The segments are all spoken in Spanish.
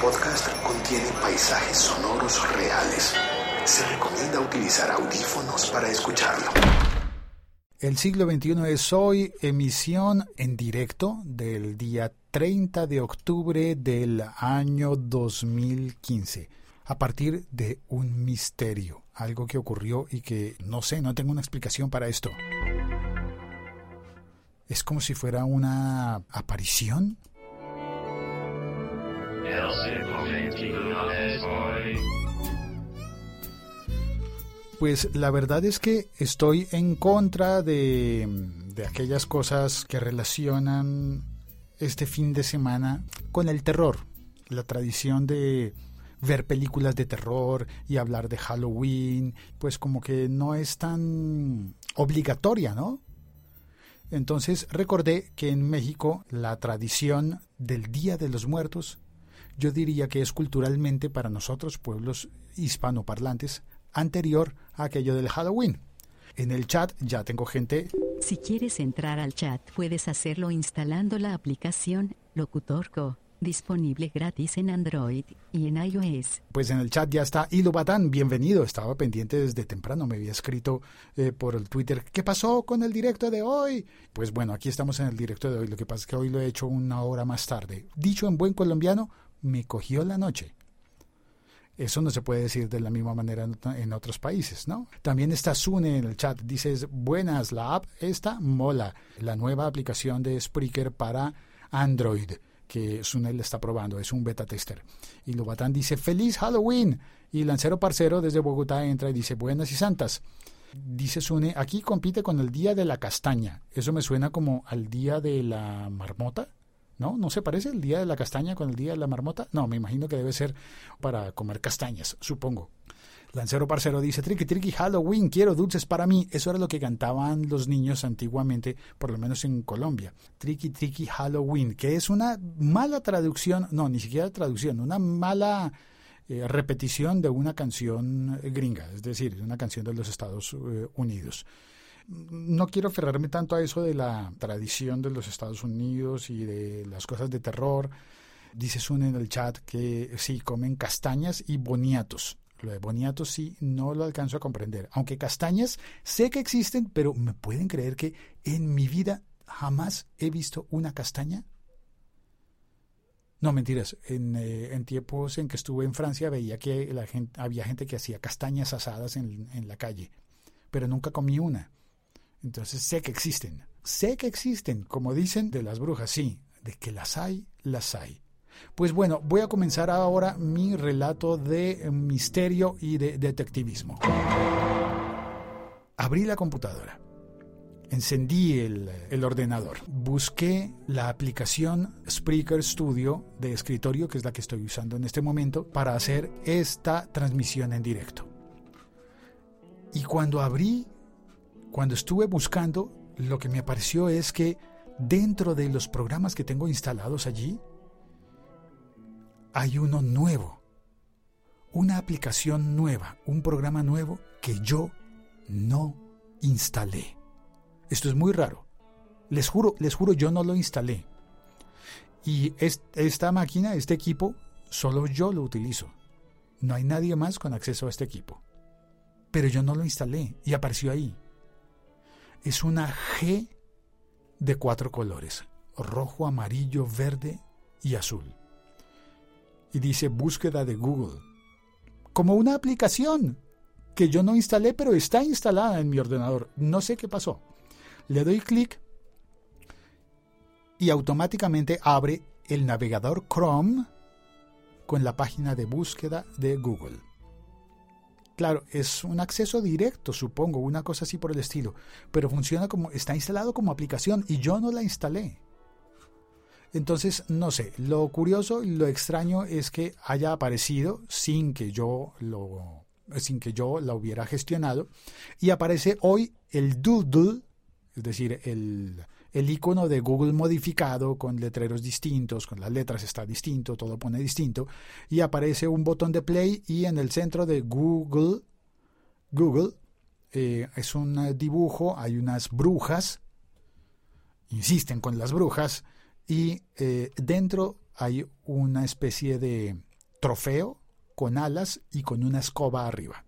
podcast contiene paisajes sonoros reales. Se recomienda utilizar audífonos para escucharlo. El siglo XXI es hoy emisión en directo del día 30 de octubre del año 2015, a partir de un misterio, algo que ocurrió y que no sé, no tengo una explicación para esto. Es como si fuera una aparición. Pues la verdad es que estoy en contra de, de, aquellas cosas que relacionan este fin de semana con el terror, la tradición de ver películas de terror y hablar de Halloween, pues como que no es tan obligatoria, ¿no? Entonces recordé que en México la tradición del Día de los Muertos, yo diría que es culturalmente para nosotros, pueblos hispanoparlantes, anterior a aquello del Halloween. En el chat ya tengo gente. Si quieres entrar al chat, puedes hacerlo instalando la aplicación Locutorco disponible gratis en Android y en iOS. Pues en el chat ya está Hilo Batán, bienvenido. Estaba pendiente desde temprano, me había escrito eh, por el Twitter, ¿qué pasó con el directo de hoy? Pues bueno, aquí estamos en el directo de hoy, lo que pasa es que hoy lo he hecho una hora más tarde. Dicho en buen colombiano, me cogió la noche. Eso no se puede decir de la misma manera en otros países, ¿no? También está Sune en el chat. Dices, buenas, la app esta mola. La nueva aplicación de Spreaker para Android que Sunel está probando, es un beta tester. Y Lobatán dice, feliz Halloween. Y Lancero Parcero desde Bogotá entra y dice, buenas y santas. Dice Sune, aquí compite con el Día de la Castaña. Eso me suena como al Día de la Marmota. ¿No? ¿No se parece el Día de la Castaña con el Día de la Marmota? No, me imagino que debe ser para comer castañas, supongo. Lancero Parcero dice, Tricky Tricky Halloween, quiero dulces para mí. Eso era lo que cantaban los niños antiguamente, por lo menos en Colombia. Tricky Tricky Halloween, que es una mala traducción, no, ni siquiera traducción, una mala eh, repetición de una canción gringa, es decir, de una canción de los Estados eh, Unidos. No quiero aferrarme tanto a eso de la tradición de los Estados Unidos y de las cosas de terror. Dice Sun en el chat que sí, comen castañas y boniatos. Lo de boniato sí no lo alcanzo a comprender. Aunque castañas sé que existen, pero ¿me pueden creer que en mi vida jamás he visto una castaña? No, mentiras. En, eh, en, tiempos en que estuve en Francia veía que la gente, había gente que hacía castañas asadas en la calle, pero nunca comí una. Entonces sé que existen. Sé que existen, como dicen de las brujas, sí, de que las hay, las hay. Pues bueno, voy a comenzar ahora mi relato de misterio y de detectivismo. Abrí la computadora. Encendí el, ordenador. Busqué la aplicación Spreaker Studio de escritorio, que es la que estoy usando en este momento, para hacer esta transmisión en directo. Y cuando abrí, cuando estuve buscando, lo que me apareció es que dentro de los programas que tengo instalados allí, hay uno nuevo, una aplicación nueva, un programa nuevo que yo no instalé. Esto es muy raro. Les juro, les juro, yo no lo instalé. Y esta máquina, este equipo, solo yo lo utilizo. No hay nadie más con acceso a este equipo. Pero yo no lo instalé y apareció ahí. Es una G de cuatro colores, rojo, amarillo, verde y azul y dice búsqueda de Google. Como una aplicación que yo no instalé, pero está instalada en mi ordenador. No sé qué pasó. Le doy clic y automáticamente abre el navegador Chrome con la página de búsqueda de Google. Claro, es un acceso directo, supongo, una cosa así por el estilo, pero funciona como está instalado como aplicación y yo no la instalé. Entonces, no sé, lo curioso y lo extraño es que haya aparecido sin que yo lo sin que yo la hubiera gestionado y aparece hoy el doodle, es decir, el, el icono de Google modificado con letreros distintos, con las letras está distinto, todo pone distinto, y aparece un botón de play y en el centro de Google, Google, eh, es un dibujo, hay unas brujas, insisten con las brujas, y eh, dentro hay una especie de trofeo con alas y con una escoba arriba.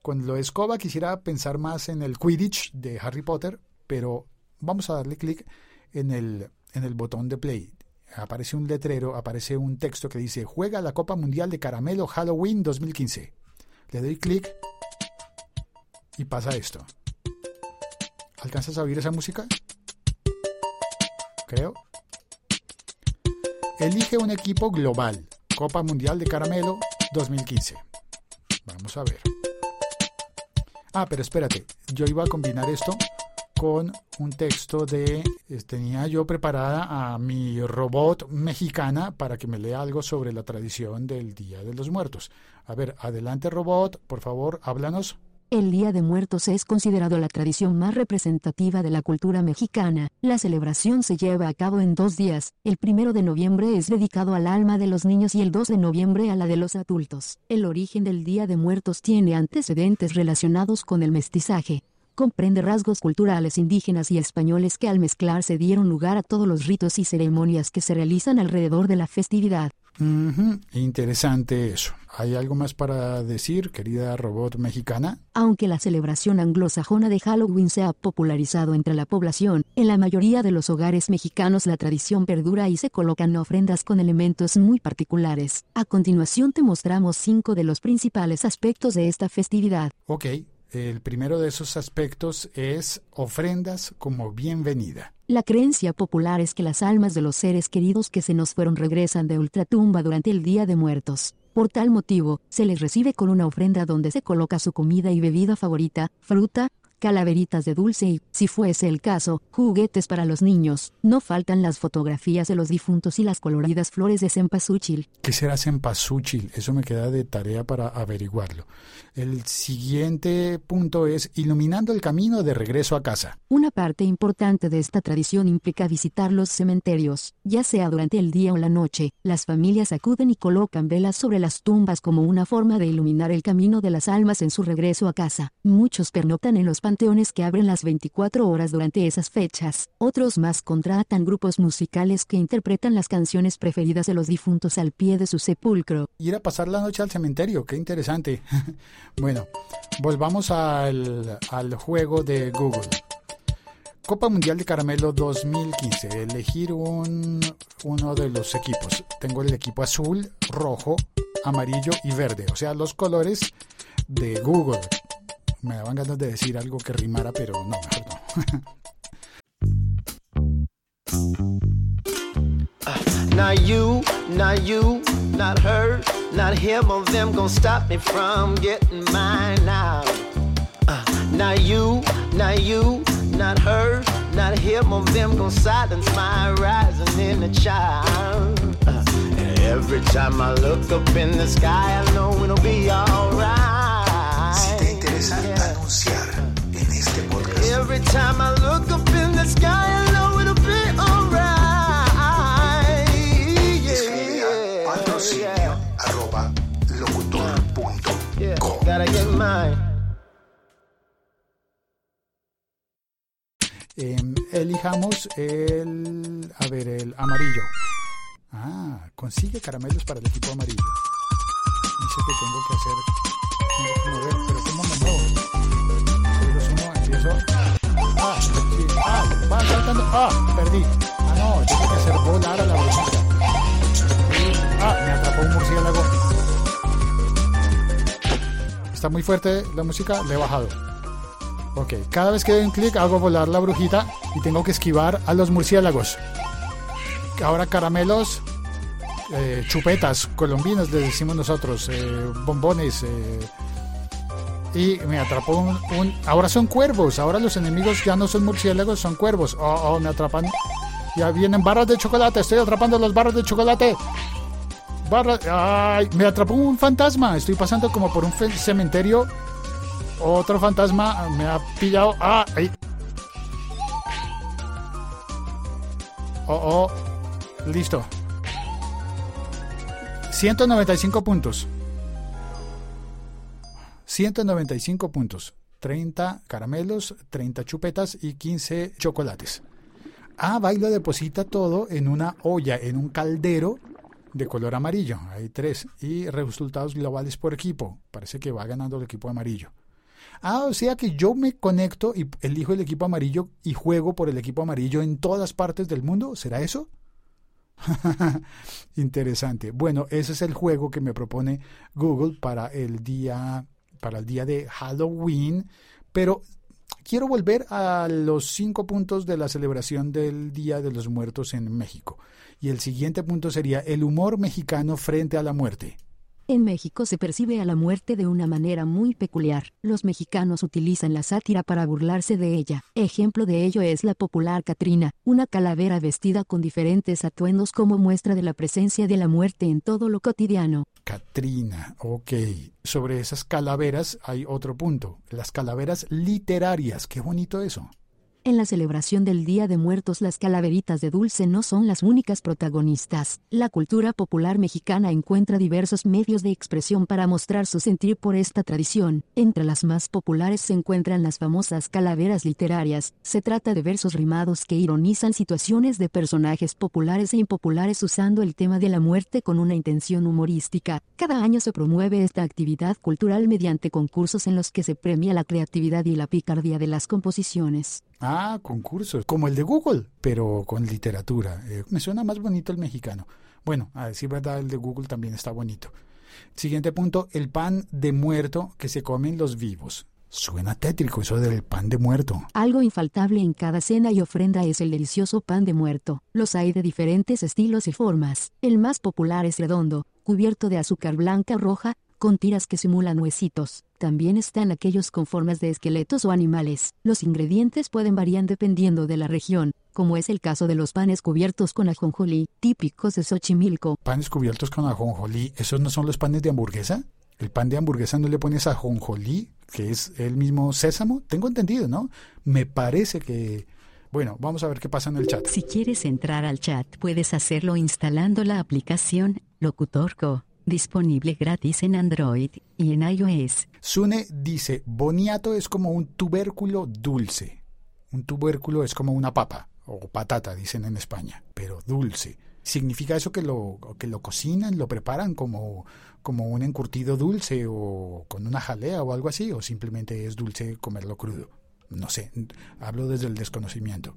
Con lo de escoba quisiera pensar más en el Quidditch de Harry Potter, pero vamos a darle clic en el, en el botón de play. Aparece un letrero, aparece un texto que dice Juega la Copa Mundial de Caramelo Halloween 2015. Le doy clic y pasa esto. ¿Alcanzas a oír esa música? Creo. Elige un equipo global. Copa Mundial de Caramelo 2015. Vamos a ver. Ah, pero espérate. Yo iba a combinar esto con un texto de... Tenía yo preparada a mi robot mexicana para que me lea algo sobre la tradición del Día de los Muertos. A ver, adelante robot, por favor, háblanos. El Día de Muertos es considerado la tradición más representativa de la cultura mexicana. La celebración se lleva a cabo en dos días. El primero de noviembre es dedicado al alma de los niños y el 2 de noviembre a la de los adultos. El origen del Día de Muertos tiene antecedentes relacionados con el mestizaje comprende rasgos culturales indígenas y españoles que al mezclarse dieron lugar a todos los ritos y ceremonias que se realizan alrededor de la festividad. Interesante eso. ¿Hay algo más para decir, querida robot mexicana? Aunque la celebración anglosajona de Halloween se ha popularizado entre la población, en la mayoría de los hogares mexicanos la tradición perdura y se colocan ofrendas con elementos muy particulares. A continuación te mostramos cinco de los principales aspectos de esta festividad. Ok, el primero de esos aspectos es ofrendas como bienvenida. La creencia popular es que las almas de los seres queridos que se nos fueron regresan de ultratumba durante el Día de Muertos. Por tal motivo, se les recibe con una ofrenda donde se coloca su comida y bebida favorita, fruta, calaveritas de dulce y, si fuese el caso, juguetes para los niños. No faltan las fotografías de los difuntos y las coloridas flores de cempasúchil. ¿Qué será cempasúchil? Eso me queda de tarea para averiguarlo. El siguiente punto es iluminando el camino de regreso a casa. Una parte importante de esta tradición implica visitar los cementerios, ya sea durante el día o la noche. Las familias acuden y colocan velas sobre las tumbas como una forma de iluminar el camino de las almas en su regreso a casa. Muchos pernoctan en los panteones que abren las 24 horas durante esas fechas. Otros más contratan grupos musicales que interpretan las canciones preferidas de los difuntos al pie de su sepulcro. Ir a pasar la noche al cementerio, qué interesante. bueno, volvamos al, al juego de Google. Copa Mundial de Caramelo 2015. Elegir un, uno de los equipos. Tengo el equipo azul, rojo, amarillo y verde. O sea, los colores de Google me daban ganas de decir algo que rimara, pero no, mejor no. Now you, not you, not her, not him or them gonna stop me from getting mine now. Uh, not you, not you, not her, not him or them gonna silence my rising in the child. Uh, every time I look up in the sky, I know it'll be el, a ver, el amarillo. Ah, consigue caramelos para el equipo amarillo. Dice que tengo que hacer, tengo que mover, pero ¿cómo me muevo? Pero uno, empiezo. Ah, sí, ah, va saltando. Ah, perdí. Ah, no, tengo que hacer volar a la brujita. Ah, me atrapó un murciélago. Está muy fuerte la música, le he bajado. Ok, cada vez que doy un clic hago volar la brujita y tengo que esquivar a los murciélagos. Ahora caramelos, eh, chupetas colombinas, les decimos nosotros, eh, bombones. Eh, y me atrapó un, Ahora son cuervos, ahora los enemigos ya no son murciélagos, son cuervos. Oh, oh, me atrapan. Ya vienen barras de chocolate, estoy atrapando los barras de chocolate. Barras... Ay, me atrapó un fantasma, estoy pasando como por un cementerio otro fantasma me ha pillado. ¡Ah! Ahí. Oh, oh. Listo. 195 puntos. 195 puntos. 30 caramelos, 30 chupetas y 15 chocolates. Ah, va y lo deposita todo en una olla, en un caldero de color amarillo. Hay tres. Y resultados globales por equipo. Parece que va ganando el equipo amarillo. Ah, o sea que yo me conecto y elijo el equipo amarillo y juego por el equipo amarillo en todas partes del mundo. ¿Será eso? Interesante. Bueno, ese es el juego que me propone Google para el día para el día de Halloween, pero quiero volver a los cinco puntos de la celebración del Día de los Muertos en México. Y el siguiente punto sería el humor mexicano frente a la muerte. En México se percibe a la muerte de una manera muy peculiar. Los mexicanos utilizan la sátira para burlarse de ella. Ejemplo de ello es la popular Catrina, una calavera vestida con diferentes atuendos como muestra de la presencia de la muerte en todo lo cotidiano. Catrina, ok. Sobre esas calaveras hay otro punto. Las calaveras literarias. Qué bonito eso. En la celebración del Día de Muertos las calaveritas de dulce no son las únicas protagonistas. La cultura popular mexicana encuentra diversos medios de expresión para mostrar su sentir por esta tradición. Entre las más populares se encuentran las famosas calaveras literarias. Se trata de versos rimados que ironizan situaciones de personajes populares e impopulares usando el tema de la muerte con una intención humorística. Cada año se promueve esta actividad cultural mediante concursos en los que se premia la creatividad y la picardía de las composiciones. Ah, concursos, como el de Google, pero con literatura. Eh, me suena más bonito el mexicano. Bueno, a decir verdad, el de Google también está bonito. Siguiente punto, el pan de muerto que se comen los vivos. Suena tétrico eso del pan de muerto. Algo infaltable en cada cena y ofrenda es el delicioso pan de muerto. Los hay de diferentes estilos y formas. El más popular es redondo, cubierto de azúcar blanca o roja, con tiras que simulan huesitos. También están aquellos con formas de esqueletos o animales. Los ingredientes pueden variar dependiendo de la región, como es el caso de los panes cubiertos con ajonjolí, típicos de Xochimilco. Panes cubiertos con ajonjolí, ¿esos no son los panes de hamburguesa? ¿El pan de hamburguesa no le pones ajonjolí, que es el mismo sésamo? Tengo entendido, ¿no? Me parece que... Bueno, vamos a ver qué pasa en el chat. Si quieres entrar al chat, puedes hacerlo instalando la aplicación Locutorco disponible gratis en Android y en iOS. Sune dice, boniato es como un tubérculo dulce. Un tubérculo es como una papa o patata, dicen en España, pero dulce. ¿Significa eso que lo, que lo cocinan, lo preparan como, como un encurtido dulce o con una jalea o algo así? ¿O simplemente es dulce comerlo crudo? No sé, hablo desde el desconocimiento.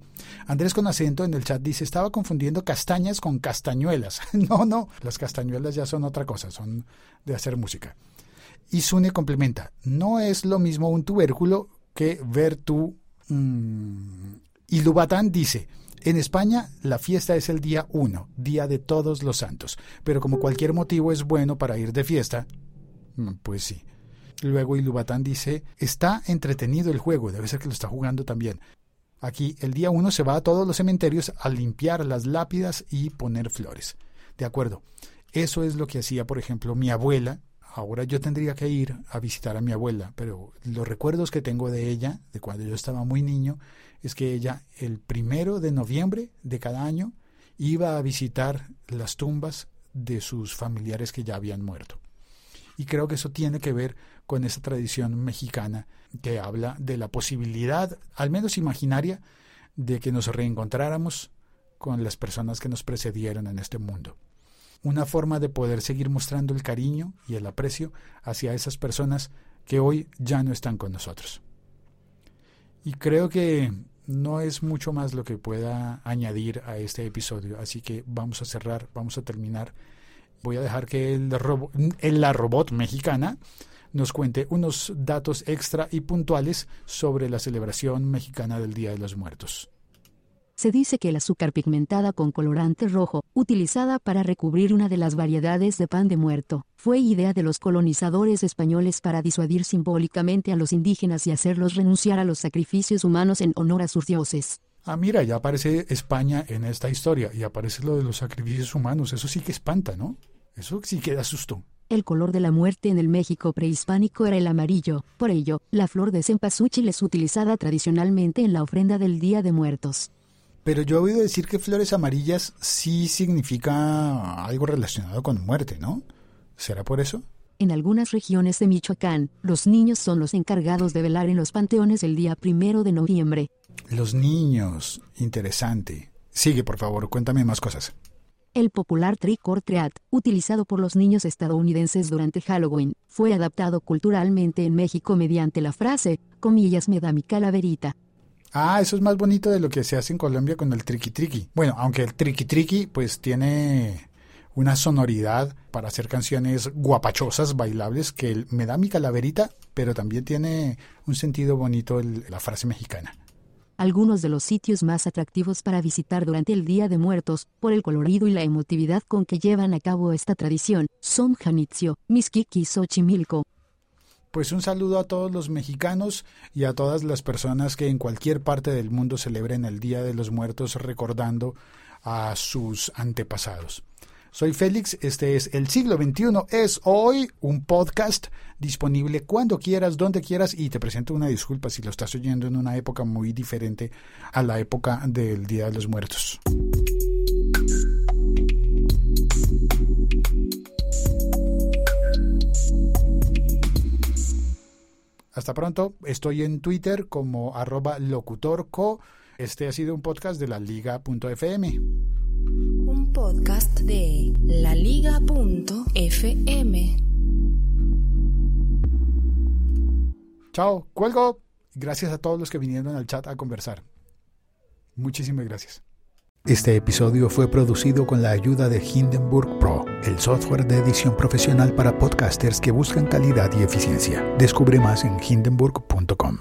Andrés con acento en el chat dice, estaba confundiendo castañas con castañuelas. no, no, las castañuelas ya son otra cosa, son de hacer música. Y Sune complementa, no es lo mismo un tubérculo que ver tu... Mm, y Lubatán dice, en España la fiesta es el día 1, Día de Todos los Santos, pero como cualquier motivo es bueno para ir de fiesta, mm, pues sí. Luego Ilubatán dice, está entretenido el juego, debe ser que lo está jugando también. Aquí el día uno se va a todos los cementerios a limpiar las lápidas y poner flores. De acuerdo. Eso es lo que hacía, por ejemplo, mi abuela. Ahora yo tendría que ir a visitar a mi abuela, pero los recuerdos que tengo de ella, de cuando yo estaba muy niño, es que ella el primero de noviembre de cada año iba a visitar las tumbas de sus familiares que ya habían muerto. Y creo que eso tiene que ver con esa tradición mexicana que habla de la posibilidad, al menos imaginaria, de que nos reencontráramos con las personas que nos precedieron en este mundo. Una forma de poder seguir mostrando el cariño y el aprecio hacia esas personas que hoy ya no están con nosotros. Y creo que no es mucho más lo que pueda añadir a este episodio, así que vamos a cerrar, vamos a terminar. Voy a dejar que el, la robot mexicana nos cuente unos datos extra y puntuales sobre la celebración mexicana del Día de los Muertos. Se dice que el azúcar pigmentada con colorante rojo, utilizada para recubrir una de las variedades de pan de muerto, fue idea de los colonizadores españoles para disuadir simbólicamente a los indígenas y hacerlos renunciar a los sacrificios humanos en honor a sus dioses. Ah, mira, ya aparece España en esta historia y aparece lo de los sacrificios humanos. Eso sí que espanta, ¿no? Eso sí que da susto. El color de la muerte en el México prehispánico era el amarillo, por ello, la flor de cempasúchil es utilizada tradicionalmente en la ofrenda del Día de Muertos. Pero yo he oído decir que flores amarillas sí significa algo relacionado con muerte, ¿no? ¿Será por eso? En algunas regiones de Michoacán, los niños son los encargados de velar en los panteones el día primero de noviembre. Los niños, interesante. Sigue, por favor, cuéntame más cosas. El popular trick or treat, utilizado por los niños estadounidenses durante Halloween, fue adaptado culturalmente en México mediante la frase, comillas, me da mi calaverita. Ah, eso es más bonito de lo que se hace en Colombia con el triqui triqui. Bueno, aunque el triqui triqui pues tiene una sonoridad para hacer canciones guapachosas, bailables, que el, me da mi calaverita, pero también tiene un sentido bonito el, la frase mexicana algunos de los sitios más atractivos para visitar durante el Día de Muertos, por el colorido y la emotividad con que llevan a cabo esta tradición, son Janitzio, Mixquic y Xochimilco. Pues un saludo a todos los mexicanos y a todas las personas que en cualquier parte del mundo celebren el Día de los Muertos recordando a sus antepasados. Soy Félix, este es El siglo XXI es hoy, un podcast disponible cuando quieras, donde quieras y te presento una disculpa si lo estás oyendo en una época muy diferente a la época del Día de los Muertos. Hasta pronto, estoy en Twitter como arroba locutorco. Este ha sido un podcast de la liga.fm un podcast de laliga.fm. Chao, cuelgo. Gracias a todos los que vinieron al chat a conversar. Muchísimas gracias. Este episodio fue producido con la ayuda de Hindenburg Pro, el software de edición profesional para podcasters que buscan calidad y eficiencia. Descubre más en hindenburg.com.